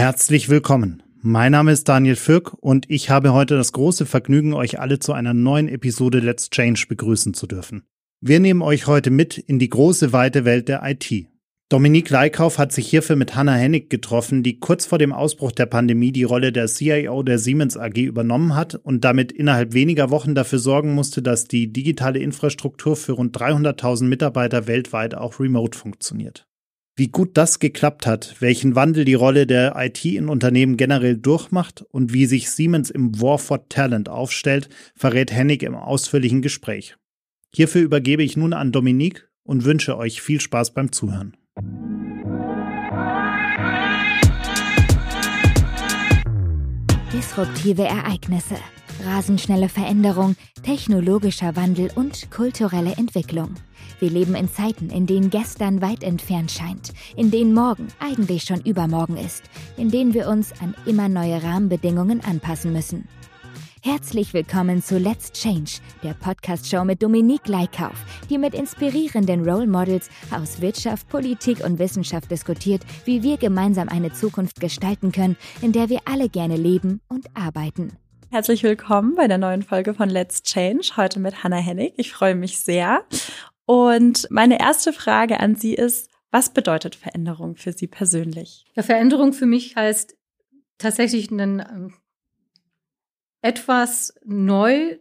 Herzlich willkommen. Mein Name ist Daniel Fürk und ich habe heute das große Vergnügen, euch alle zu einer neuen Episode Let's Change begrüßen zu dürfen. Wir nehmen euch heute mit in die große weite Welt der IT. Dominique Leikauf hat sich hierfür mit Hannah Hennig getroffen, die kurz vor dem Ausbruch der Pandemie die Rolle der CIO der Siemens AG übernommen hat und damit innerhalb weniger Wochen dafür sorgen musste, dass die digitale Infrastruktur für rund 300.000 Mitarbeiter weltweit auch remote funktioniert. Wie gut das geklappt hat, welchen Wandel die Rolle der IT in Unternehmen generell durchmacht und wie sich Siemens im War for Talent aufstellt, verrät Hennig im ausführlichen Gespräch. Hierfür übergebe ich nun an Dominique und wünsche euch viel Spaß beim Zuhören. Disruptive Ereignisse, rasend schnelle Veränderung, technologischer Wandel und kulturelle Entwicklung. Wir leben in Zeiten, in denen gestern weit entfernt scheint, in denen morgen eigentlich schon übermorgen ist, in denen wir uns an immer neue Rahmenbedingungen anpassen müssen. Herzlich willkommen zu Let's Change, der Podcast-Show mit Dominique Leikauf, die mit inspirierenden Role Models aus Wirtschaft, Politik und Wissenschaft diskutiert, wie wir gemeinsam eine Zukunft gestalten können, in der wir alle gerne leben und arbeiten. Herzlich willkommen bei der neuen Folge von Let's Change, heute mit Hannah Hennig. Ich freue mich sehr. Und meine erste Frage an Sie ist, was bedeutet Veränderung für Sie persönlich? Ja, Veränderung für mich heißt tatsächlich einen, ähm, etwas neu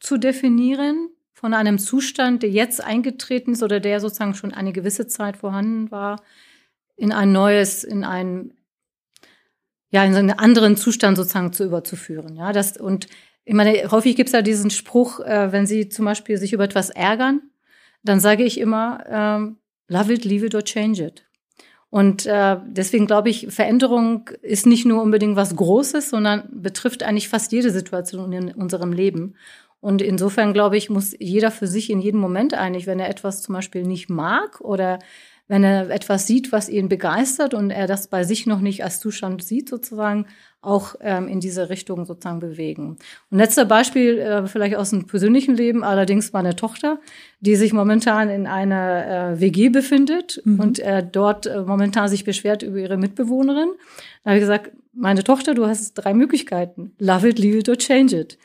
zu definieren von einem Zustand, der jetzt eingetreten ist oder der sozusagen schon eine gewisse Zeit vorhanden war, in ein neues, in ein ja, in einen anderen Zustand sozusagen zu überzuführen. Ja, das, und ich meine, häufig gibt es ja diesen Spruch, äh, wenn Sie zum Beispiel sich über etwas ärgern, dann sage ich immer, ähm, love it, leave it or change it. Und äh, deswegen glaube ich, Veränderung ist nicht nur unbedingt was Großes, sondern betrifft eigentlich fast jede Situation in unserem Leben. Und insofern glaube ich, muss jeder für sich in jedem Moment eigentlich, wenn er etwas zum Beispiel nicht mag oder wenn er etwas sieht, was ihn begeistert und er das bei sich noch nicht als Zustand sieht, sozusagen, auch ähm, in diese Richtung sozusagen bewegen. Und letzter Beispiel, äh, vielleicht aus dem persönlichen Leben, allerdings meine Tochter, die sich momentan in einer äh, WG befindet mhm. und äh, dort momentan sich beschwert über ihre Mitbewohnerin. Da habe ich gesagt, meine Tochter, du hast drei Möglichkeiten. Love it, leave it or change it.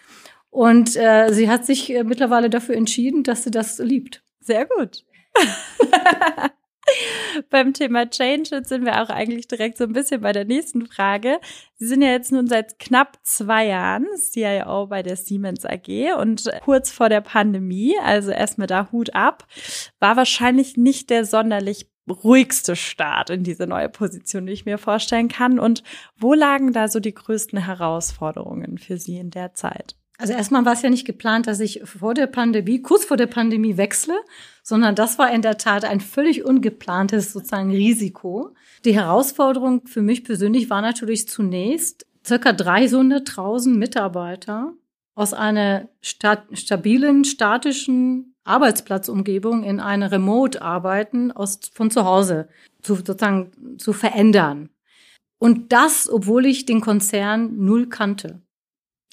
Und äh, sie hat sich äh, mittlerweile dafür entschieden, dass sie das liebt. Sehr gut. Beim Thema Change sind wir auch eigentlich direkt so ein bisschen bei der nächsten Frage. Sie sind ja jetzt nun seit knapp zwei Jahren CIO bei der Siemens AG und kurz vor der Pandemie, also erstmal da Hut ab, war wahrscheinlich nicht der sonderlich ruhigste Start in diese neue Position, die ich mir vorstellen kann. Und wo lagen da so die größten Herausforderungen für Sie in der Zeit? Also erstmal war es ja nicht geplant, dass ich vor der Pandemie, kurz vor der Pandemie wechsle, sondern das war in der Tat ein völlig ungeplantes sozusagen Risiko. Die Herausforderung für mich persönlich war natürlich zunächst, circa 300.000 Mitarbeiter aus einer stat stabilen, statischen Arbeitsplatzumgebung in eine Remote-Arbeiten aus, von zu Hause zu, sozusagen zu verändern. Und das, obwohl ich den Konzern null kannte.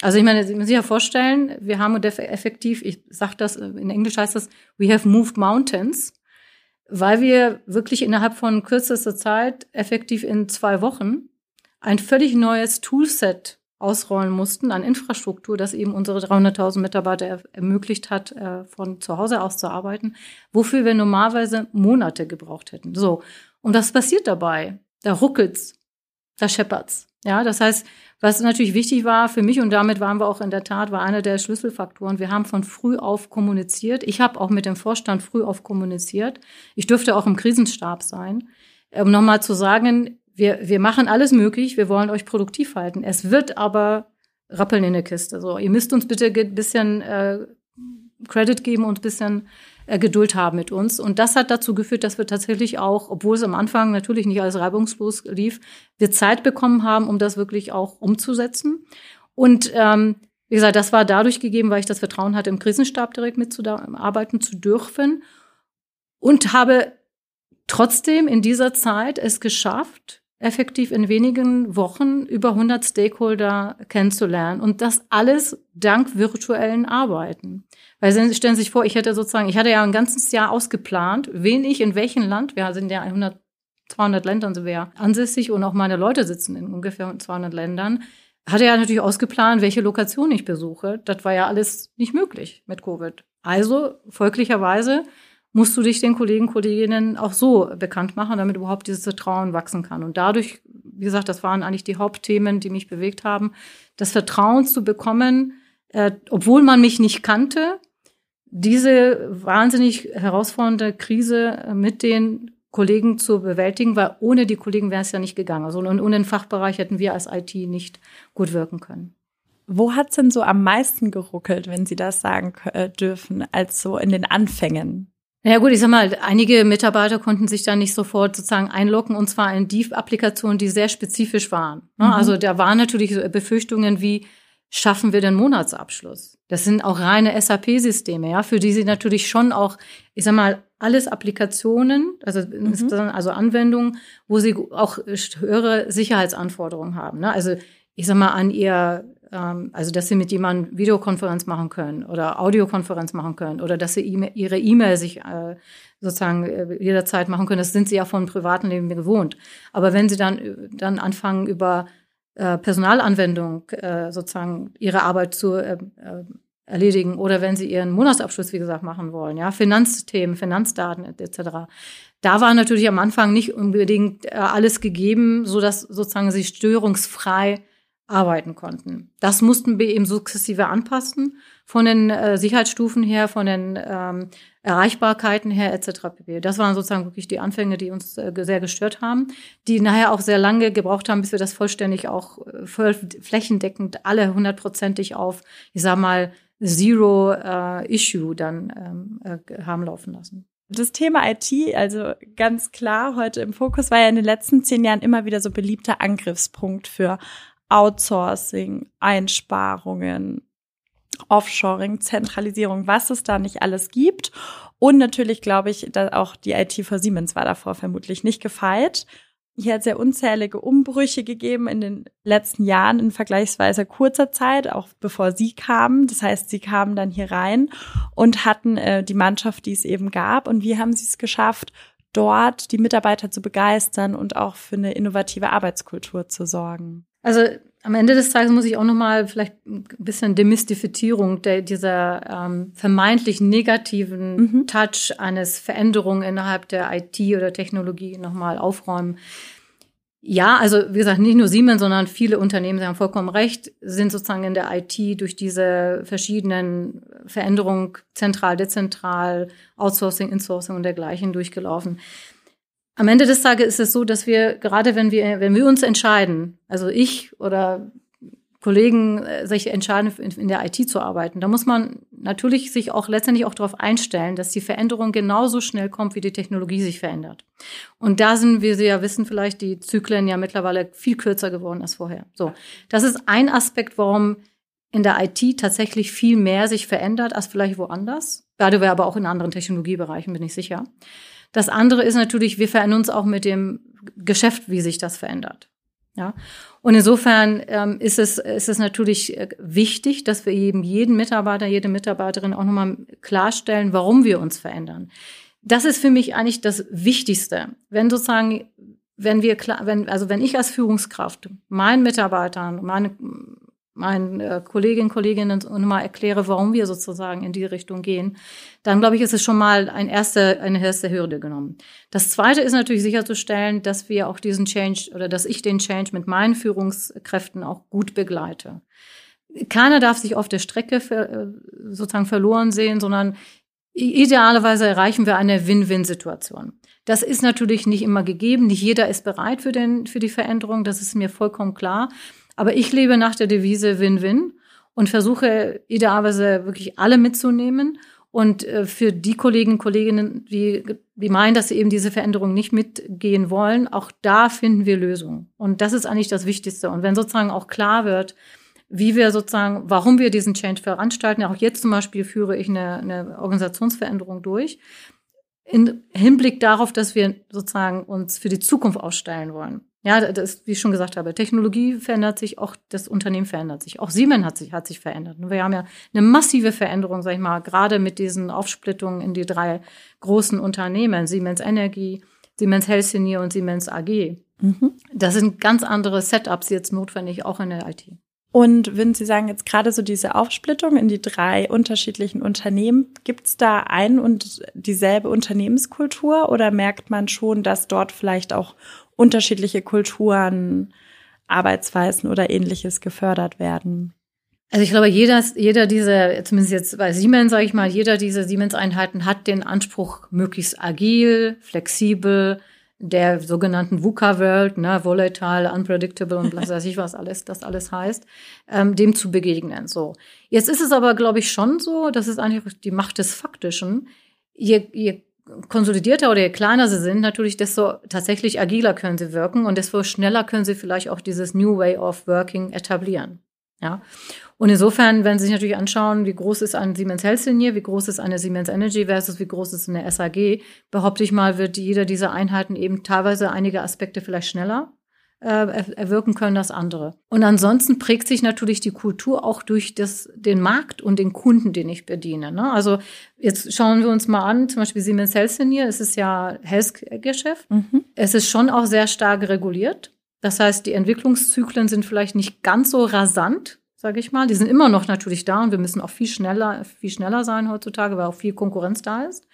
Also ich meine, Sie müssen sich ja vorstellen, wir haben effektiv, ich sage das, in Englisch heißt das, we have moved mountains, weil wir wirklich innerhalb von kürzester Zeit, effektiv in zwei Wochen, ein völlig neues Toolset ausrollen mussten an Infrastruktur, das eben unsere 300.000 Mitarbeiter ermöglicht hat, äh, von zu Hause aus zu arbeiten, wofür wir normalerweise Monate gebraucht hätten. So. Und was passiert dabei? Da ruckelt's, da scheppert's. Ja, das heißt, was natürlich wichtig war für mich und damit waren wir auch in der Tat, war einer der Schlüsselfaktoren. Wir haben von früh auf kommuniziert. Ich habe auch mit dem Vorstand früh auf kommuniziert. Ich dürfte auch im Krisenstab sein, um nochmal zu sagen, wir, wir machen alles möglich, wir wollen euch produktiv halten. Es wird aber rappeln in der Kiste. So, ihr müsst uns bitte ein bisschen äh, Credit geben und ein bisschen Geduld haben mit uns. Und das hat dazu geführt, dass wir tatsächlich auch, obwohl es am Anfang natürlich nicht alles reibungslos lief, wir Zeit bekommen haben, um das wirklich auch umzusetzen. Und ähm, wie gesagt, das war dadurch gegeben, weil ich das Vertrauen hatte, im Krisenstab direkt mitzuarbeiten zu dürfen. Und habe trotzdem in dieser Zeit es geschafft, effektiv in wenigen Wochen über 100 Stakeholder kennenzulernen. Und das alles dank virtuellen Arbeiten. Weil Sie stellen sich vor, ich hätte sozusagen, ich hatte ja ein ganzes Jahr ausgeplant, wen ich in welchem Land, wir sind ja 100 200 Ländern sind wir ja ansässig und auch meine Leute sitzen in ungefähr 200 Ländern. Hatte er natürlich ausgeplant, welche Lokation ich besuche. Das war ja alles nicht möglich mit Covid. Also folglicherweise musst du dich den Kollegen, Kolleginnen auch so bekannt machen, damit überhaupt dieses Vertrauen wachsen kann. Und dadurch, wie gesagt, das waren eigentlich die Hauptthemen, die mich bewegt haben, das Vertrauen zu bekommen, äh, obwohl man mich nicht kannte, diese wahnsinnig herausfordernde Krise äh, mit den Kollegen zu bewältigen, weil ohne die Kollegen wäre es ja nicht gegangen. Also ohne den Fachbereich hätten wir als IT nicht gut wirken können. Wo hat's denn so am meisten geruckelt, wenn Sie das sagen äh, dürfen, als so in den Anfängen? Ja gut, ich sag mal, einige Mitarbeiter konnten sich da nicht sofort sozusagen einloggen und zwar in die Applikationen, die sehr spezifisch waren. Ne? Mhm. Also da waren natürlich Befürchtungen wie, schaffen wir den Monatsabschluss? Das sind auch reine SAP-Systeme, ja, für die sie natürlich schon auch, ich sag mal, alles Applikationen, also, mhm. also Anwendungen, wo sie auch höhere Sicherheitsanforderungen haben. Ne? Also ich sag mal, an ihr also dass sie mit jemandem Videokonferenz machen können oder Audiokonferenz machen können oder dass sie e ihre E-Mail sich äh, sozusagen äh, jederzeit machen können. Das sind sie ja von privaten Leben gewohnt. Aber wenn sie dann, dann anfangen, über äh, Personalanwendung äh, sozusagen ihre Arbeit zu äh, äh, erledigen oder wenn sie ihren Monatsabschluss, wie gesagt, machen wollen, ja, Finanzthemen, Finanzdaten etc. Da war natürlich am Anfang nicht unbedingt äh, alles gegeben, so dass sozusagen sie störungsfrei arbeiten konnten. Das mussten wir eben sukzessive anpassen, von den äh, Sicherheitsstufen her, von den ähm, Erreichbarkeiten her etc. pp. Das waren sozusagen wirklich die Anfänge, die uns äh, sehr gestört haben, die nachher auch sehr lange gebraucht haben, bis wir das vollständig auch äh, voll flächendeckend alle hundertprozentig auf, ich sag mal, Zero äh, Issue dann ähm, äh, haben laufen lassen. Das Thema IT, also ganz klar heute im Fokus, war ja in den letzten zehn Jahren immer wieder so beliebter Angriffspunkt für Outsourcing, Einsparungen, Offshoring, Zentralisierung, was es da nicht alles gibt. Und natürlich glaube ich, dass auch die IT für Siemens war davor vermutlich nicht gefeit. Hier hat es ja unzählige Umbrüche gegeben in den letzten Jahren in vergleichsweise kurzer Zeit, auch bevor Sie kamen. Das heißt, Sie kamen dann hier rein und hatten äh, die Mannschaft, die es eben gab. Und wie haben Sie es geschafft, dort die Mitarbeiter zu begeistern und auch für eine innovative Arbeitskultur zu sorgen? Also am Ende des Tages muss ich auch nochmal vielleicht ein bisschen Demystifizierung der, dieser ähm, vermeintlich negativen mhm. Touch eines Veränderungen innerhalb der IT oder Technologie nochmal aufräumen. Ja, also wie gesagt, nicht nur Siemens, sondern viele Unternehmen, Sie haben vollkommen recht, sind sozusagen in der IT durch diese verschiedenen Veränderungen zentral, dezentral, Outsourcing, Insourcing und dergleichen durchgelaufen. Am Ende des Tages ist es so, dass wir gerade wenn wir wenn wir uns entscheiden, also ich oder Kollegen äh, sich entscheiden, in der IT zu arbeiten, da muss man natürlich sich auch letztendlich auch darauf einstellen, dass die Veränderung genauso schnell kommt, wie die Technologie sich verändert. Und da sind, wie Sie ja wissen, vielleicht die Zyklen ja mittlerweile viel kürzer geworden als vorher. So, das ist ein Aspekt, warum in der IT tatsächlich viel mehr sich verändert als vielleicht woanders. Gerade aber auch in anderen Technologiebereichen, bin ich sicher. Das andere ist natürlich, wir verändern uns auch mit dem Geschäft, wie sich das verändert. Ja. Und insofern ähm, ist, es, ist es natürlich äh, wichtig, dass wir eben jeden Mitarbeiter, jede Mitarbeiterin auch nochmal klarstellen, warum wir uns verändern. Das ist für mich eigentlich das Wichtigste. Wenn sozusagen, wenn wir klar, wenn, also wenn ich als Führungskraft meinen Mitarbeitern, meine, meinen äh, Kolleginnen und Kolleginnen und mal erkläre, warum wir sozusagen in die Richtung gehen, dann glaube ich, ist es schon mal ein erste, eine erste Hürde genommen. Das zweite ist natürlich sicherzustellen, dass wir auch diesen Change oder dass ich den Change mit meinen Führungskräften auch gut begleite. Keiner darf sich auf der Strecke für, äh, sozusagen verloren sehen, sondern idealerweise erreichen wir eine Win-Win-Situation. Das ist natürlich nicht immer gegeben. Nicht jeder ist bereit für, den, für die Veränderung. Das ist mir vollkommen klar. Aber ich lebe nach der Devise Win-Win und versuche idealerweise wirklich alle mitzunehmen. Und äh, für die Kolleginnen und Kolleginnen, die, die meinen, dass sie eben diese Veränderung nicht mitgehen wollen, auch da finden wir Lösungen. Und das ist eigentlich das Wichtigste. Und wenn sozusagen auch klar wird, wie wir sozusagen, warum wir diesen Change veranstalten, auch jetzt zum Beispiel führe ich eine, eine Organisationsveränderung durch, in Hinblick darauf, dass wir sozusagen uns für die Zukunft ausstellen wollen. Ja, das, wie ich schon gesagt habe, Technologie verändert sich, auch das Unternehmen verändert sich. Auch Siemens hat sich, hat sich verändert. Und wir haben ja eine massive Veränderung, sag ich mal, gerade mit diesen Aufsplittungen in die drei großen Unternehmen, Siemens Energie, Siemens Healthineer und Siemens AG. Mhm. Das sind ganz andere Setups jetzt notwendig, auch in der IT. Und würden Sie sagen, jetzt gerade so diese Aufsplittung in die drei unterschiedlichen Unternehmen, gibt es da ein und dieselbe Unternehmenskultur oder merkt man schon, dass dort vielleicht auch unterschiedliche Kulturen, Arbeitsweisen oder ähnliches gefördert werden? Also ich glaube, jeder, jeder dieser, zumindest jetzt bei Siemens, sage ich mal, jeder dieser Siemens-Einheiten hat den Anspruch, möglichst agil, flexibel, der sogenannten VUCA-World, ne, volatile, unpredictable und was weiß ich was alles, das alles heißt, ähm, dem zu begegnen. So. Jetzt ist es aber, glaube ich, schon so, das ist eigentlich die Macht des Faktischen. Je, je konsolidierter oder je kleiner sie sind, natürlich, desto tatsächlich agiler können sie wirken und desto schneller können sie vielleicht auch dieses New Way of Working etablieren. Ja. Und insofern, wenn Sie sich natürlich anschauen, wie groß ist ein Siemens Healthineer, wie groß ist eine Siemens Energy versus wie groß ist eine SAG, behaupte ich mal, wird jeder dieser Einheiten eben teilweise einige Aspekte vielleicht schneller äh, erwirken können als andere. Und ansonsten prägt sich natürlich die Kultur auch durch das, den Markt und den Kunden, den ich bediene. Ne? Also jetzt schauen wir uns mal an, zum Beispiel Siemens Healthineer, es ist ja Health-Geschäft. Mhm. Es ist schon auch sehr stark reguliert. Das heißt, die Entwicklungszyklen sind vielleicht nicht ganz so rasant, sage ich mal. Die sind immer noch natürlich da und wir müssen auch viel schneller, viel schneller sein heutzutage, weil auch viel Konkurrenz da ist.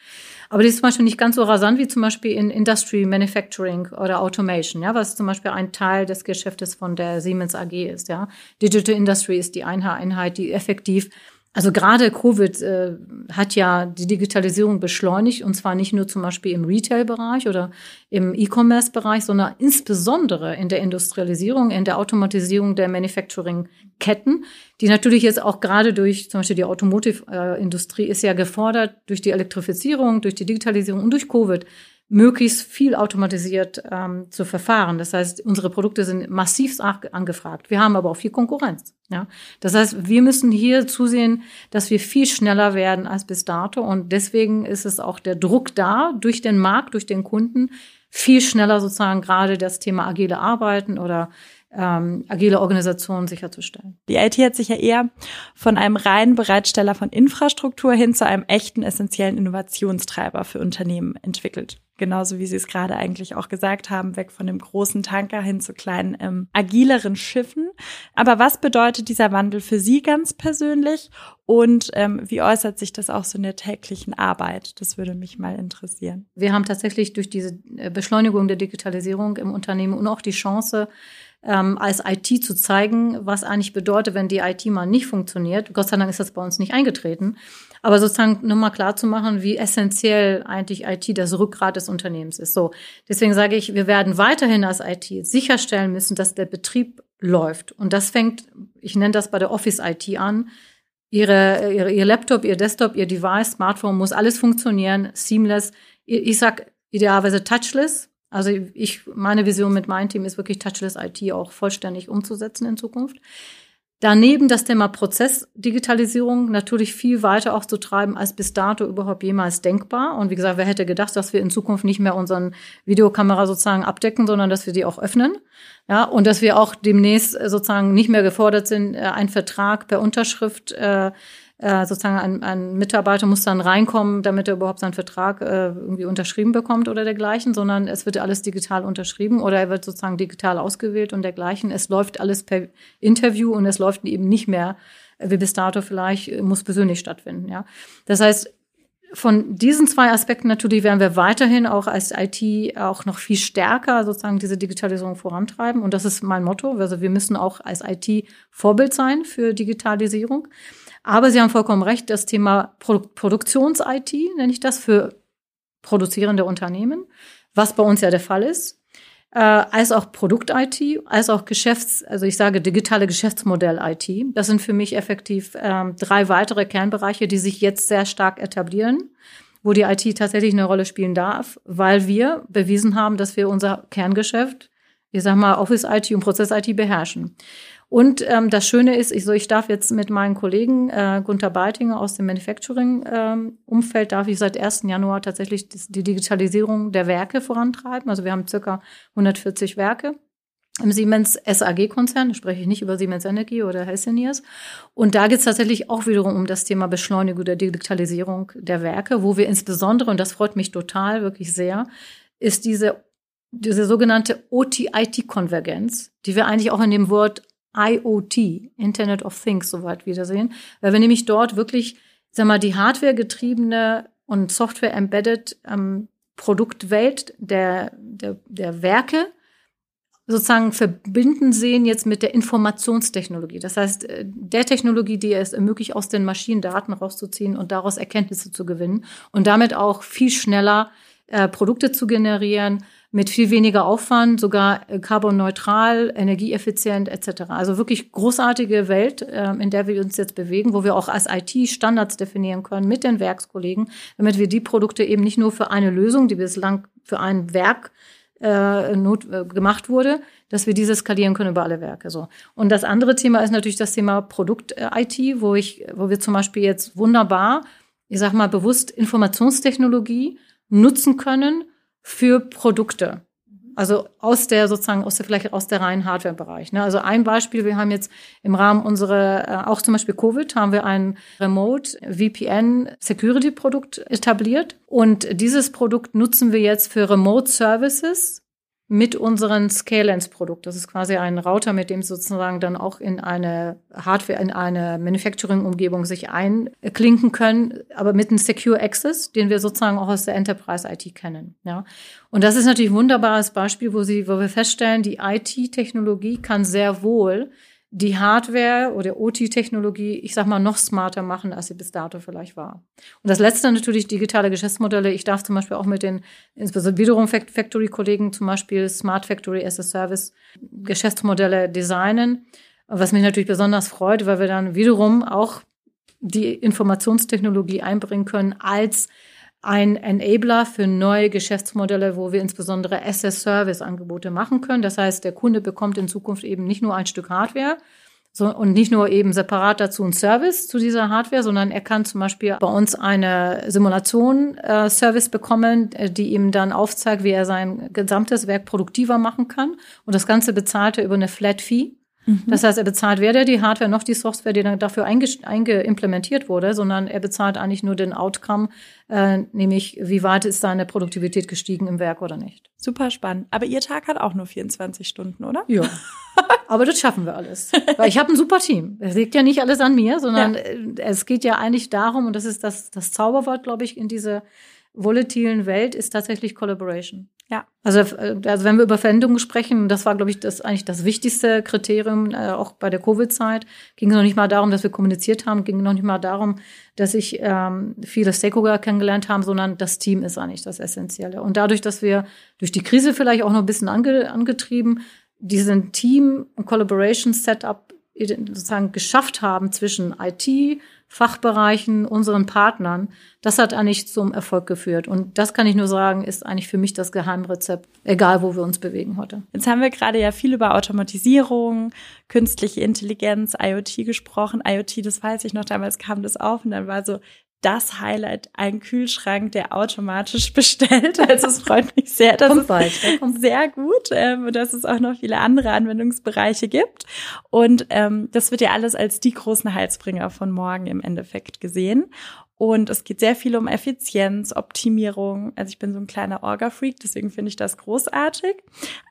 Aber die ist zum Beispiel nicht ganz so rasant wie zum Beispiel in Industry Manufacturing oder Automation, ja, was zum Beispiel ein Teil des Geschäftes von der Siemens AG ist, ja. Digital Industry ist die Einheit, die effektiv also gerade Covid äh, hat ja die Digitalisierung beschleunigt und zwar nicht nur zum Beispiel im Retail-Bereich oder im E-Commerce-Bereich, sondern insbesondere in der Industrialisierung, in der Automatisierung der Manufacturing-Ketten, die natürlich jetzt auch gerade durch zum Beispiel die Automotive-Industrie ist ja gefordert durch die Elektrifizierung, durch die Digitalisierung und durch Covid möglichst viel automatisiert ähm, zu verfahren. Das heißt, unsere Produkte sind massiv angefragt. Wir haben aber auch viel Konkurrenz. Ja, das heißt, wir müssen hier zusehen, dass wir viel schneller werden als bis dato. Und deswegen ist es auch der Druck da durch den Markt, durch den Kunden, viel schneller sozusagen gerade das Thema agile Arbeiten oder ähm, agile Organisationen sicherzustellen. Die IT hat sich ja eher von einem reinen Bereitsteller von Infrastruktur hin zu einem echten essentiellen Innovationstreiber für Unternehmen entwickelt. Genauso wie Sie es gerade eigentlich auch gesagt haben, weg von dem großen Tanker hin zu kleinen, ähm, agileren Schiffen. Aber was bedeutet dieser Wandel für Sie ganz persönlich und ähm, wie äußert sich das auch so in der täglichen Arbeit? Das würde mich mal interessieren. Wir haben tatsächlich durch diese äh, Beschleunigung der Digitalisierung im Unternehmen und auch die Chance, ähm, als IT zu zeigen, was eigentlich bedeutet, wenn die IT mal nicht funktioniert. Gott sei Dank ist das bei uns nicht eingetreten. Aber sozusagen nochmal klar zu machen, wie essentiell eigentlich IT das Rückgrat des Unternehmens ist. So. Deswegen sage ich, wir werden weiterhin als IT sicherstellen müssen, dass der Betrieb läuft. Und das fängt, ich nenne das bei der Office IT an. Ihre, ihre, ihr Laptop, ihr Desktop, ihr Device, Smartphone muss alles funktionieren, seamless. Ich sag idealerweise touchless, also ich, meine Vision mit meinem Team ist wirklich Touchless IT auch vollständig umzusetzen in Zukunft. Daneben das Thema Prozessdigitalisierung natürlich viel weiter auch zu treiben, als bis dato überhaupt jemals denkbar. Und wie gesagt, wer hätte gedacht, dass wir in Zukunft nicht mehr unseren Videokamera sozusagen abdecken, sondern dass wir die auch öffnen. Ja, und dass wir auch demnächst sozusagen nicht mehr gefordert sind, äh, einen Vertrag per Unterschrift äh, äh, sozusagen ein, ein Mitarbeiter muss dann reinkommen, damit er überhaupt seinen Vertrag äh, irgendwie unterschrieben bekommt oder dergleichen, sondern es wird alles digital unterschrieben oder er wird sozusagen digital ausgewählt und dergleichen. Es läuft alles per Interview und es läuft eben nicht mehr äh, wie bis dato vielleicht, äh, muss persönlich stattfinden. Ja, das heißt, von diesen zwei Aspekten natürlich werden wir weiterhin auch als IT auch noch viel stärker sozusagen diese Digitalisierung vorantreiben. Und das ist mein Motto. Also wir müssen auch als IT Vorbild sein für Digitalisierung. Aber Sie haben vollkommen recht, das Thema Produ Produktions-IT, nenne ich das, für produzierende Unternehmen, was bei uns ja der Fall ist, äh, als auch Produkt-IT, als auch Geschäfts-, also ich sage digitale Geschäftsmodell-IT. Das sind für mich effektiv äh, drei weitere Kernbereiche, die sich jetzt sehr stark etablieren, wo die IT tatsächlich eine Rolle spielen darf, weil wir bewiesen haben, dass wir unser Kerngeschäft, ich sag mal, Office-IT und Prozess-IT beherrschen. Und ähm, das Schöne ist, ich, so, ich darf jetzt mit meinen Kollegen äh, Gunther Beitinger aus dem Manufacturing-Umfeld, ähm, darf ich seit 1. Januar tatsächlich die Digitalisierung der Werke vorantreiben. Also wir haben circa 140 Werke im Siemens SAG-Konzern, spreche ich nicht über Siemens Energy oder Helsiniers. Und da geht es tatsächlich auch wiederum um das Thema Beschleunigung der Digitalisierung der Werke, wo wir insbesondere, und das freut mich total, wirklich sehr, ist diese, diese sogenannte OT-IT-Konvergenz, die wir eigentlich auch in dem Wort IoT, Internet of Things, soweit wiedersehen, weil wir nämlich dort wirklich, sag mal, die Hardware-getriebene und Software-embedded ähm, Produktwelt der, der, der Werke sozusagen verbinden sehen jetzt mit der Informationstechnologie. Das heißt, äh, der Technologie, die es ermöglicht, aus den Maschinen Daten rauszuziehen und daraus Erkenntnisse zu gewinnen und damit auch viel schneller äh, Produkte zu generieren, mit viel weniger Aufwand, sogar äh, carbonneutral, energieeffizient etc. Also wirklich großartige Welt, äh, in der wir uns jetzt bewegen, wo wir auch als IT Standards definieren können mit den Werkskollegen, damit wir die Produkte eben nicht nur für eine Lösung, die bislang für ein Werk äh, not, äh, gemacht wurde, dass wir diese skalieren können über alle Werke. So. Und das andere Thema ist natürlich das Thema Produkt-IT, äh, wo wo wir zum Beispiel jetzt wunderbar, ich sag mal bewusst Informationstechnologie nutzen können für Produkte. Also aus der sozusagen aus der vielleicht aus der reinen Hardware-Bereich. Ne? Also ein Beispiel: Wir haben jetzt im Rahmen unserer äh, auch zum Beispiel Covid haben wir ein Remote VPN Security Produkt etabliert und dieses Produkt nutzen wir jetzt für Remote Services mit unseren Scalens-Produkt. Das ist quasi ein Router, mit dem sozusagen dann auch in eine Hardware, in eine Manufacturing-Umgebung sich einklinken können, aber mit einem Secure Access, den wir sozusagen auch aus der Enterprise-IT kennen. Ja. Und das ist natürlich ein wunderbares Beispiel, wo sie, wo wir feststellen, die IT-Technologie kann sehr wohl die Hardware oder OT-Technologie, ich sag mal, noch smarter machen, als sie bis dato vielleicht war. Und das letzte natürlich digitale Geschäftsmodelle. Ich darf zum Beispiel auch mit den, insbesondere wiederum Factory-Kollegen zum Beispiel Smart Factory as a Service Geschäftsmodelle designen. Was mich natürlich besonders freut, weil wir dann wiederum auch die Informationstechnologie einbringen können als ein Enabler für neue Geschäftsmodelle, wo wir insbesondere SS-Service-Angebote machen können. Das heißt, der Kunde bekommt in Zukunft eben nicht nur ein Stück Hardware, so, und nicht nur eben separat dazu ein Service zu dieser Hardware, sondern er kann zum Beispiel bei uns eine Simulation äh, Service bekommen, äh, die ihm dann aufzeigt, wie er sein gesamtes Werk produktiver machen kann. Und das Ganze bezahlt er über eine Flat Fee. Mhm. Das heißt, er bezahlt weder die Hardware noch die Software, die dann dafür eingeimplementiert wurde, sondern er bezahlt eigentlich nur den Outcome, äh, nämlich wie weit ist seine Produktivität gestiegen im Werk oder nicht. Super spannend. Aber Ihr Tag hat auch nur 24 Stunden, oder? Ja. Aber das schaffen wir alles. Weil ich habe ein super Team. Es liegt ja nicht alles an mir, sondern ja. Äh, es geht ja eigentlich darum, und das ist das, das Zauberwort, glaube ich, in dieser volatilen Welt, ist tatsächlich Collaboration. Ja. Also, äh, also wenn wir über Veränderungen sprechen, das war, glaube ich, das eigentlich das wichtigste Kriterium, äh, auch bei der Covid-Zeit, ging es noch nicht mal darum, dass wir kommuniziert haben, ging noch nicht mal darum, dass ich ähm, viele Stakeholder kennengelernt habe, sondern das Team ist eigentlich das Essentielle. Und dadurch, dass wir durch die Krise vielleicht auch noch ein bisschen ange angetrieben, diesen Team- und Collaboration-Setup sozusagen geschafft haben zwischen IT, Fachbereichen, unseren Partnern, das hat eigentlich zum Erfolg geführt. Und das kann ich nur sagen, ist eigentlich für mich das Geheimrezept, egal wo wir uns bewegen heute. Jetzt haben wir gerade ja viel über Automatisierung, künstliche Intelligenz, IoT gesprochen. IoT, das weiß ich noch, damals kam das auf und dann war so, das Highlight, ein Kühlschrank, der automatisch bestellt. Also es freut mich sehr, dass kommt es bald. kommt sehr gut, ähm, dass es auch noch viele andere Anwendungsbereiche gibt. Und ähm, das wird ja alles als die großen Heilsbringer von morgen im Endeffekt gesehen. Und es geht sehr viel um Effizienz, Optimierung. Also ich bin so ein kleiner Orga-Freak, deswegen finde ich das großartig.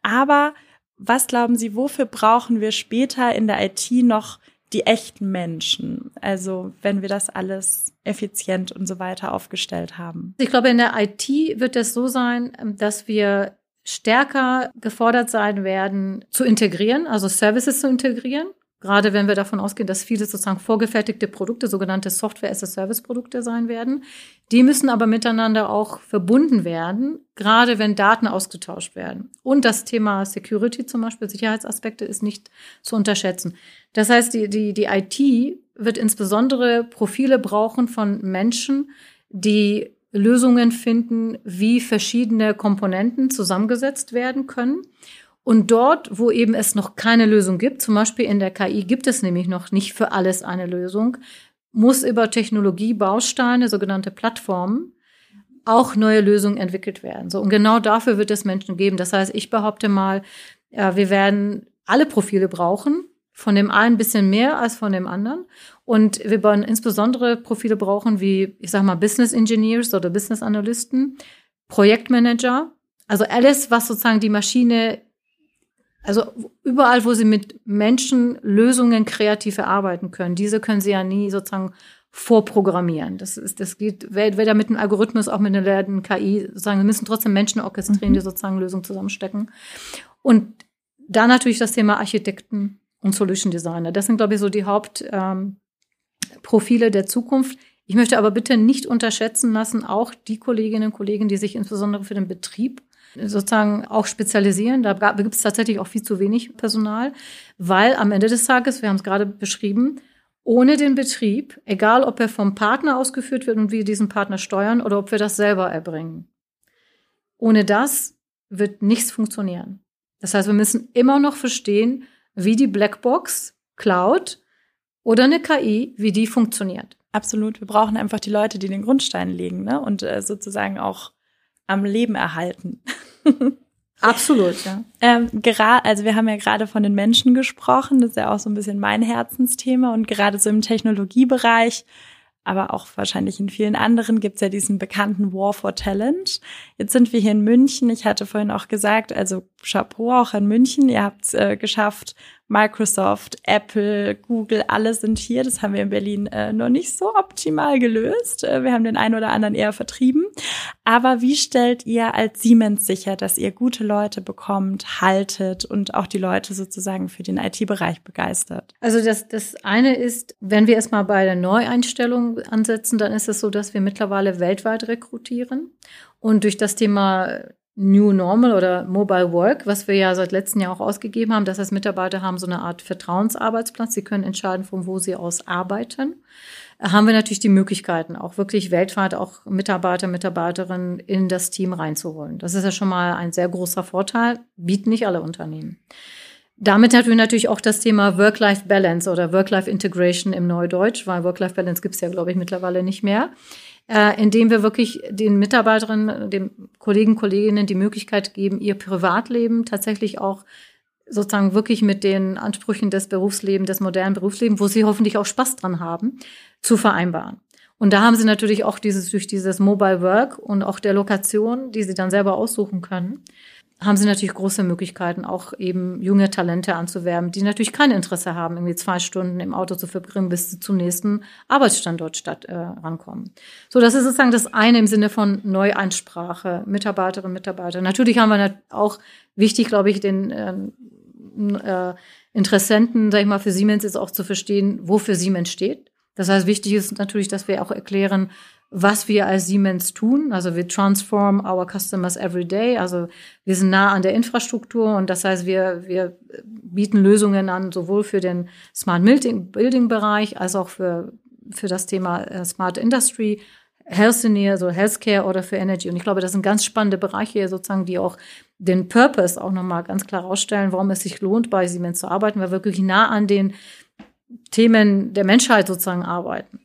Aber was glauben Sie, wofür brauchen wir später in der IT noch die echten Menschen. Also wenn wir das alles effizient und so weiter aufgestellt haben. Ich glaube, in der IT wird es so sein, dass wir stärker gefordert sein werden, zu integrieren, also Services zu integrieren. Gerade wenn wir davon ausgehen, dass viele sozusagen vorgefertigte Produkte, sogenannte Software-as-a-Service-Produkte sein werden. Die müssen aber miteinander auch verbunden werden, gerade wenn Daten ausgetauscht werden. Und das Thema Security zum Beispiel, Sicherheitsaspekte, ist nicht zu unterschätzen. Das heißt, die, die, die IT wird insbesondere Profile brauchen von Menschen, die Lösungen finden, wie verschiedene Komponenten zusammengesetzt werden können und dort, wo eben es noch keine Lösung gibt, zum Beispiel in der KI gibt es nämlich noch nicht für alles eine Lösung, muss über Technologiebausteine, sogenannte Plattformen, auch neue Lösungen entwickelt werden. So, und genau dafür wird es Menschen geben. Das heißt, ich behaupte mal, ja, wir werden alle Profile brauchen, von dem einen ein bisschen mehr als von dem anderen. Und wir werden insbesondere Profile brauchen wie, ich sag mal, Business Engineers oder Business Analysten, Projektmanager, Also alles, was sozusagen die Maschine, also überall, wo sie mit Menschen Lösungen kreativ erarbeiten können, diese können sie ja nie sozusagen vorprogrammieren. Das ist, das geht weder mit einem Algorithmus, auch mit einer KI, sozusagen, wir müssen trotzdem Menschen orchestrieren, die mhm. sozusagen Lösungen zusammenstecken. Und da natürlich das Thema Architekten und Solution Designer. Das sind, glaube ich, so die Hauptprofile ähm, der Zukunft. Ich möchte aber bitte nicht unterschätzen lassen, auch die Kolleginnen und Kollegen, die sich insbesondere für den Betrieb sozusagen auch spezialisieren. Da gibt es tatsächlich auch viel zu wenig Personal, weil am Ende des Tages, wir haben es gerade beschrieben, ohne den Betrieb, egal ob er vom Partner ausgeführt wird und wir diesen Partner steuern oder ob wir das selber erbringen. Ohne das wird nichts funktionieren. Das heißt, wir müssen immer noch verstehen, wie die Blackbox, Cloud oder eine KI, wie die funktioniert. Absolut. Wir brauchen einfach die Leute, die den Grundstein legen ne? und äh, sozusagen auch am Leben erhalten. Absolut, ja. Ähm, also wir haben ja gerade von den Menschen gesprochen, das ist ja auch so ein bisschen mein Herzensthema und gerade so im Technologiebereich aber auch wahrscheinlich in vielen anderen gibt es ja diesen bekannten War for Talent. Jetzt sind wir hier in München. Ich hatte vorhin auch gesagt, also Chapeau auch in München. Ihr habt es äh, geschafft, Microsoft, Apple, Google, alle sind hier. Das haben wir in Berlin äh, noch nicht so optimal gelöst. Äh, wir haben den einen oder anderen eher vertrieben. Aber wie stellt ihr als Siemens sicher, dass ihr gute Leute bekommt, haltet und auch die Leute sozusagen für den IT-Bereich begeistert? Also das, das eine ist, wenn wir erstmal bei der Neueinstellung ansetzen, dann ist es so, dass wir mittlerweile weltweit rekrutieren. Und durch das Thema New Normal oder Mobile Work, was wir ja seit letztem Jahr auch ausgegeben haben. Das heißt, Mitarbeiter haben so eine Art Vertrauensarbeitsplatz. Sie können entscheiden, von wo sie aus arbeiten. Haben wir natürlich die Möglichkeiten, auch wirklich weltweit auch Mitarbeiter, Mitarbeiterinnen in das Team reinzuholen. Das ist ja schon mal ein sehr großer Vorteil, bieten nicht alle Unternehmen. Damit hatten wir natürlich auch das Thema Work-Life-Balance oder Work-Life-Integration im Neudeutsch, weil Work-Life-Balance gibt es ja, glaube ich, mittlerweile nicht mehr äh, indem wir wirklich den Mitarbeiterinnen, den Kollegen, Kolleginnen die Möglichkeit geben, ihr Privatleben tatsächlich auch sozusagen wirklich mit den Ansprüchen des Berufslebens, des modernen Berufslebens, wo sie hoffentlich auch Spaß dran haben, zu vereinbaren. Und da haben sie natürlich auch dieses, durch dieses Mobile Work und auch der Lokation, die sie dann selber aussuchen können, haben sie natürlich große Möglichkeiten, auch eben junge Talente anzuwerben, die natürlich kein Interesse haben, irgendwie zwei Stunden im Auto zu verbringen, bis sie zum nächsten Arbeitsstandort statt äh, rankommen. So, das ist sozusagen das eine im Sinne von Neueinsprache, Mitarbeiterinnen, Mitarbeiter. Natürlich haben wir auch wichtig, glaube ich, den äh, äh, Interessenten, sag ich mal, für Siemens ist auch zu verstehen, wofür Siemens steht. Das heißt, wichtig ist natürlich, dass wir auch erklären, was wir als Siemens tun. Also wir transform our customers every day. Also wir sind nah an der Infrastruktur und das heißt, wir, wir bieten Lösungen an, sowohl für den Smart Building Bereich als auch für, für das Thema äh, Smart Industry, Health Near, also Healthcare oder für Energy. Und ich glaube, das sind ganz spannende Bereiche sozusagen, die auch den Purpose auch nochmal ganz klar herausstellen, warum es sich lohnt, bei Siemens zu arbeiten, weil wir wirklich nah an den Themen der Menschheit sozusagen arbeiten.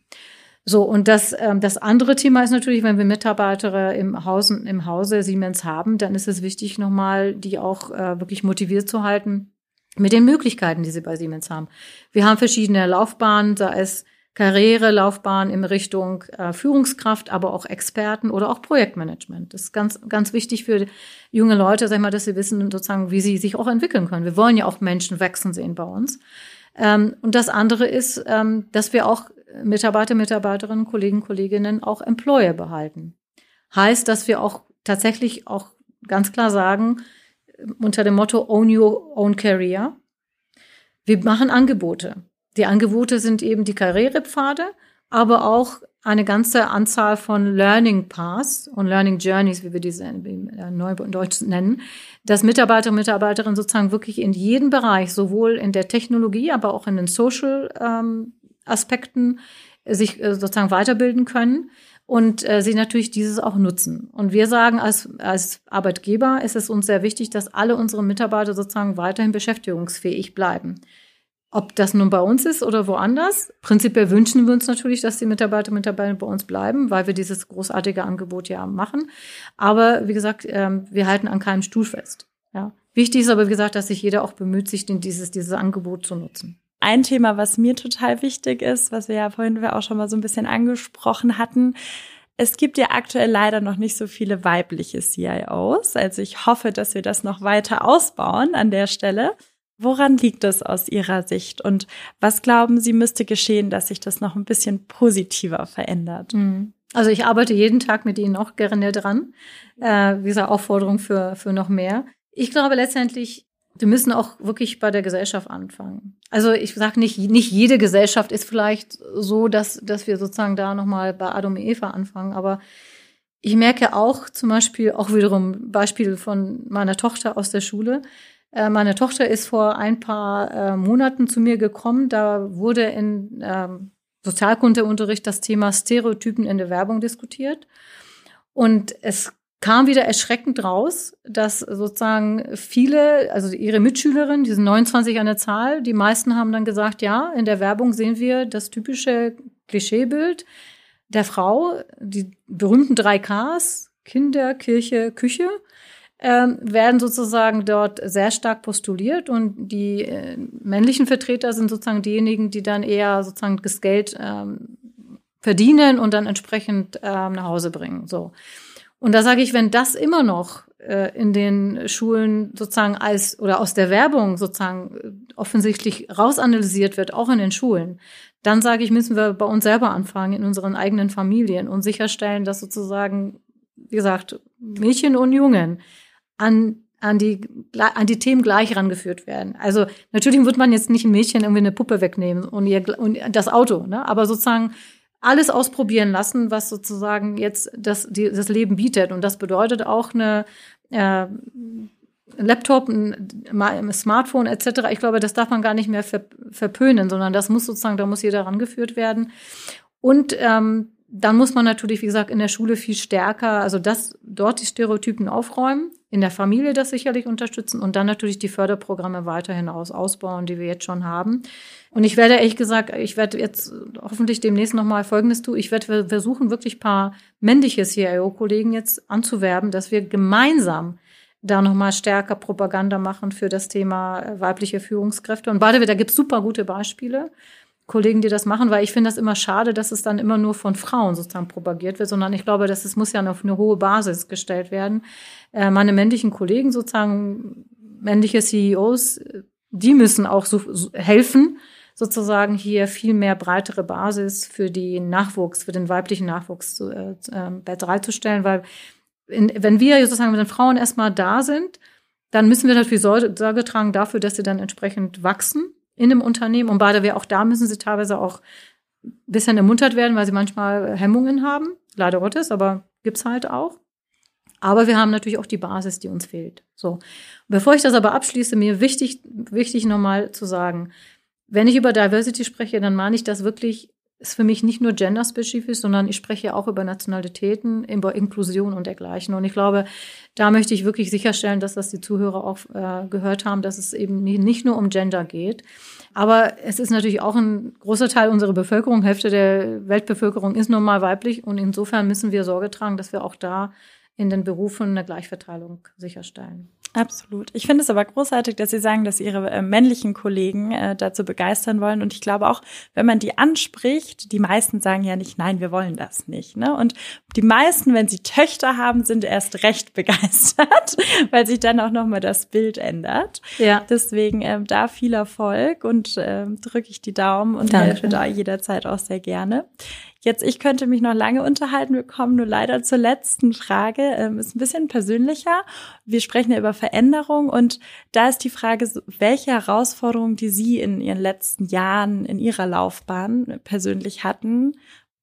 So, und das, ähm, das andere Thema ist natürlich, wenn wir Mitarbeiter im, Haus, im Hause Siemens haben, dann ist es wichtig, nochmal die auch äh, wirklich motiviert zu halten mit den Möglichkeiten, die sie bei Siemens haben. Wir haben verschiedene Laufbahnen, da ist Karriere, Laufbahn in Richtung äh, Führungskraft, aber auch Experten oder auch Projektmanagement. Das ist ganz, ganz wichtig für junge Leute, sag ich mal, dass sie wissen sozusagen, wie sie sich auch entwickeln können. Wir wollen ja auch Menschen wachsen sehen bei uns. Ähm, und das andere ist, ähm, dass wir auch Mitarbeiter, Mitarbeiterinnen, Kollegen, Kolleginnen auch Employer behalten. Heißt, dass wir auch tatsächlich auch ganz klar sagen, unter dem Motto Own Your Own Career, wir machen Angebote. Die Angebote sind eben die Karrierepfade, aber auch eine ganze Anzahl von Learning Paths und Learning Journeys, wie wir diese äh, neu in Deutsch nennen, dass Mitarbeiter und Mitarbeiterinnen sozusagen wirklich in jedem Bereich, sowohl in der Technologie, aber auch in den Social ähm, Aspekten sich äh, sozusagen weiterbilden können und äh, sie natürlich dieses auch nutzen. Und wir sagen als, als Arbeitgeber ist es uns sehr wichtig, dass alle unsere Mitarbeiter sozusagen weiterhin beschäftigungsfähig bleiben. Ob das nun bei uns ist oder woanders. Prinzipiell wünschen wir uns natürlich, dass die Mitarbeiter und Mitarbeiter bei uns bleiben, weil wir dieses großartige Angebot ja machen. Aber wie gesagt, ähm, wir halten an keinem Stuhl fest. Ja. Wichtig ist aber, wie gesagt, dass sich jeder auch bemüht, sich dieses, dieses Angebot zu nutzen. Ein Thema, was mir total wichtig ist, was wir ja vorhin auch schon mal so ein bisschen angesprochen hatten, Es gibt ja aktuell leider noch nicht so viele weibliche CIOs. Also ich hoffe, dass wir das noch weiter ausbauen an der Stelle. Woran liegt das aus Ihrer Sicht? Und was glauben Sie müsste geschehen, dass sich das noch ein bisschen positiver verändert? Mhm. Also ich arbeite jeden Tag mit Ihnen auch gerne dran. Äh, wie gesagt, Aufforderung für, für noch mehr. Ich glaube letztendlich, wir müssen auch wirklich bei der Gesellschaft anfangen. Also ich sage nicht, nicht jede Gesellschaft ist vielleicht so, dass, dass wir sozusagen da nochmal bei Adam und Eva anfangen, aber ich merke auch zum Beispiel, auch wiederum Beispiel von meiner Tochter aus der Schule, äh, meine Tochter ist vor ein paar äh, Monaten zu mir gekommen. Da wurde in ähm, Sozialkundeunterricht das Thema Stereotypen in der Werbung diskutiert. Und es kam wieder erschreckend raus, dass sozusagen viele, also ihre Mitschülerinnen, die sind 29 an der Zahl, die meisten haben dann gesagt, ja, in der Werbung sehen wir das typische Klischeebild der Frau, die berühmten drei Ks, Kinder, Kirche, Küche ähm, werden sozusagen dort sehr stark postuliert und die äh, männlichen Vertreter sind sozusagen diejenigen, die dann eher sozusagen das Geld ähm, verdienen und dann entsprechend ähm, nach Hause bringen. So. Und da sage ich, wenn das immer noch äh, in den Schulen sozusagen als oder aus der Werbung sozusagen äh, offensichtlich rausanalysiert wird, auch in den Schulen, dann sage ich, müssen wir bei uns selber anfangen, in unseren eigenen Familien und sicherstellen, dass sozusagen, wie gesagt, Mädchen und Jungen an an die, an die Themen gleich rangeführt werden. Also natürlich wird man jetzt nicht ein Mädchen irgendwie eine Puppe wegnehmen und, ihr, und das Auto, ne? aber sozusagen alles ausprobieren lassen, was sozusagen jetzt das, die, das Leben bietet. Und das bedeutet auch eine äh, Laptop, ein, ein Smartphone etc. Ich glaube, das darf man gar nicht mehr ver, verpönen, sondern das muss sozusagen, da muss jeder rangeführt werden. Und ähm, dann muss man natürlich, wie gesagt, in der Schule viel stärker, also das, dort die Stereotypen aufräumen, in der Familie das sicherlich unterstützen und dann natürlich die Förderprogramme weiterhin aus, ausbauen, die wir jetzt schon haben. Und ich werde ehrlich gesagt, ich werde jetzt hoffentlich demnächst nochmal Folgendes tun. Ich werde versuchen, wirklich paar männliche CIO-Kollegen jetzt anzuwerben, dass wir gemeinsam da nochmal stärker Propaganda machen für das Thema äh, weibliche Führungskräfte. Und beide, da gibt's super gute Beispiele. Kollegen, die das machen, weil ich finde das immer schade, dass es dann immer nur von Frauen sozusagen propagiert wird, sondern ich glaube, dass es muss ja auf eine hohe Basis gestellt werden. Äh, meine männlichen Kollegen sozusagen, männliche CEOs, die müssen auch so, so helfen, sozusagen hier viel mehr breitere Basis für den Nachwuchs, für den weiblichen Nachwuchs zu, äh, äh, bereitzustellen, weil in, wenn wir sozusagen mit den Frauen erstmal da sind, dann müssen wir natürlich Sorge tragen dafür, dass sie dann entsprechend wachsen in einem Unternehmen. Und the way, auch da müssen sie teilweise auch ein bisschen ermuntert werden, weil sie manchmal Hemmungen haben. Leider Gottes, aber gibt's halt auch. Aber wir haben natürlich auch die Basis, die uns fehlt. So. Bevor ich das aber abschließe, mir wichtig, wichtig nochmal zu sagen, wenn ich über Diversity spreche, dann meine ich das wirklich ist für mich nicht nur genderspezifisch, sondern ich spreche auch über Nationalitäten, über Inklusion und dergleichen. Und ich glaube, da möchte ich wirklich sicherstellen, dass das die Zuhörer auch äh, gehört haben, dass es eben nicht nur um Gender geht. Aber es ist natürlich auch ein großer Teil unserer Bevölkerung, Hälfte der Weltbevölkerung ist nun mal weiblich. Und insofern müssen wir Sorge tragen, dass wir auch da in den Berufen eine Gleichverteilung sicherstellen. Absolut. Ich finde es aber großartig, dass Sie sagen, dass Sie Ihre äh, männlichen Kollegen äh, dazu begeistern wollen. Und ich glaube auch, wenn man die anspricht, die meisten sagen ja nicht, nein, wir wollen das nicht. Ne? Und die meisten, wenn sie Töchter haben, sind erst recht begeistert, weil sich dann auch nochmal das Bild ändert. Ja. Deswegen ähm, da viel Erfolg und ähm, drücke ich die Daumen und Danke. helfe da jederzeit auch sehr gerne. Jetzt, ich könnte mich noch lange unterhalten. Wir kommen nur leider zur letzten Frage. Ähm, ist ein bisschen persönlicher. Wir sprechen ja über Veränderung und da ist die Frage, welche Herausforderungen, die Sie in Ihren letzten Jahren in Ihrer Laufbahn persönlich hatten,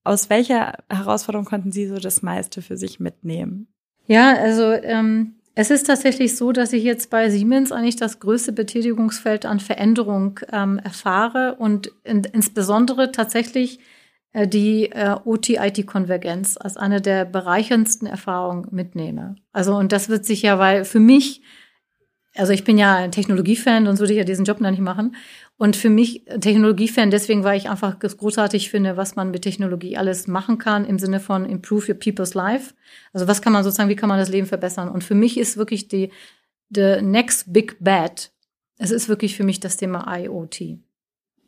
aus welcher Herausforderung konnten Sie so das meiste für sich mitnehmen? Ja, also ähm, es ist tatsächlich so, dass ich jetzt bei Siemens eigentlich das größte Betätigungsfeld an Veränderung ähm, erfahre und in, insbesondere tatsächlich die äh, OT-IT-Konvergenz als eine der bereicherndsten Erfahrungen mitnehme. Also, und das wird sich ja, weil für mich, also ich bin ja ein Technologiefan, sonst würde ich ja diesen Job noch nicht machen. Und für mich Technologiefan, deswegen, weil ich einfach großartig finde, was man mit Technologie alles machen kann im Sinne von improve your people's life. Also was kann man sozusagen, wie kann man das Leben verbessern? Und für mich ist wirklich die the next big bad. Es ist wirklich für mich das Thema IoT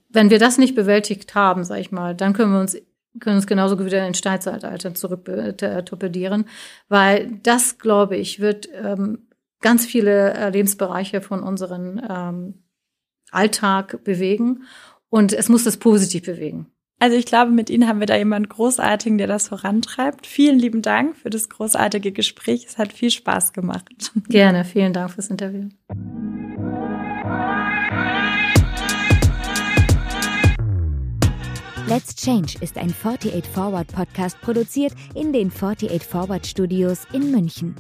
wenn wir das nicht bewältigt haben, sag ich mal, dann können wir uns können uns genauso gut wieder in Steinzeitalter zurück äh, torpedieren, weil das, glaube ich, wird ähm, ganz viele äh, Lebensbereiche von unserem ähm, Alltag bewegen und es muss das positiv bewegen. Also ich glaube, mit Ihnen haben wir da jemanden Großartigen, der das vorantreibt. Vielen lieben Dank für das großartige Gespräch. Es hat viel Spaß gemacht. Gerne, vielen Dank fürs Interview. Let's Change ist ein 48 Forward Podcast produziert in den 48 Forward Studios in München.